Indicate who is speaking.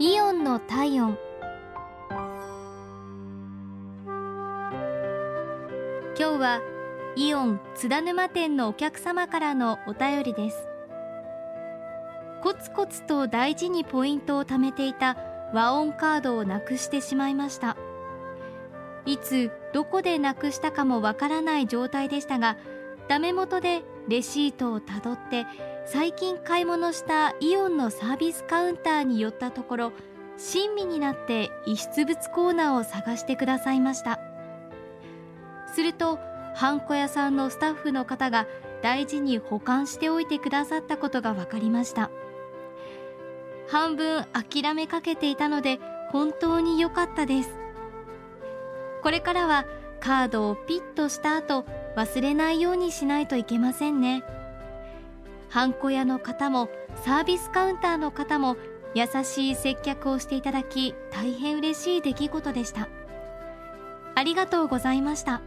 Speaker 1: イオンの体温。今日はイオン津田沼店のお客様からのお便りです。コツコツと大事にポイントを貯めていた和音カードをなくしてしまいました。いつどこでなくしたかもわからない状態でしたがダメ元でレシートをたどって最近買い物したイオンのサービスカウンターに寄ったところ親身になって遺失物コーナーを探してくださいました。するとハンコ屋さんのスタッフの方が大事に保管しておいてくださったことが分かりました。半分諦めかけていたので本当に良かったです。これからはカードをピッとした後忘れないようにしないといけませんねハンコ屋の方もサービスカウンターの方も優しい接客をしていただき大変嬉しい出来事でしたありがとうございました。